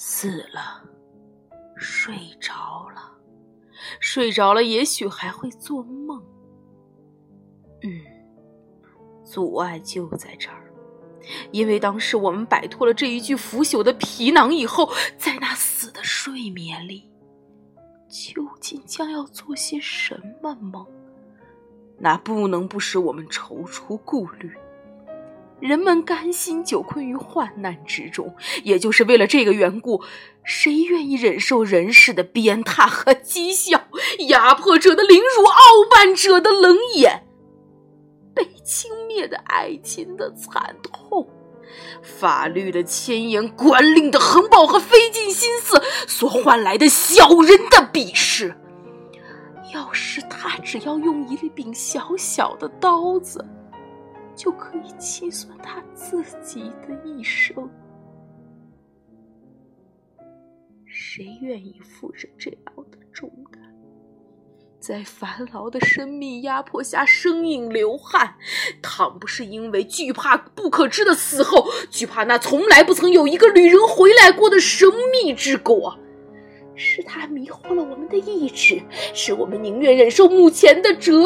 死了，睡着了，睡着了，也许还会做梦。嗯，阻碍就在这儿，因为当时我们摆脱了这一具腐朽的皮囊以后，在那死的睡眠里，究竟将要做些什么梦？那不能不使我们踌躇顾虑。人们甘心久困于患难之中，也就是为了这个缘故。谁愿意忍受人世的鞭挞和讥笑，压迫者的凌辱，傲慢者的冷眼，被轻蔑的爱情的惨痛，法律的牵延，官令的横暴和费尽心思所换来的小人的鄙视？要是他只要用一柄小小的刀子。就可以清算他自己的一生。谁愿意负着这样的重担，在繁劳的生命压迫下生硬流汗？倘不是因为惧怕不可知的死后，惧怕那从来不曾有一个旅人回来过的神秘之国，是他迷惑了我们的意志，使我们宁愿忍受目前的折。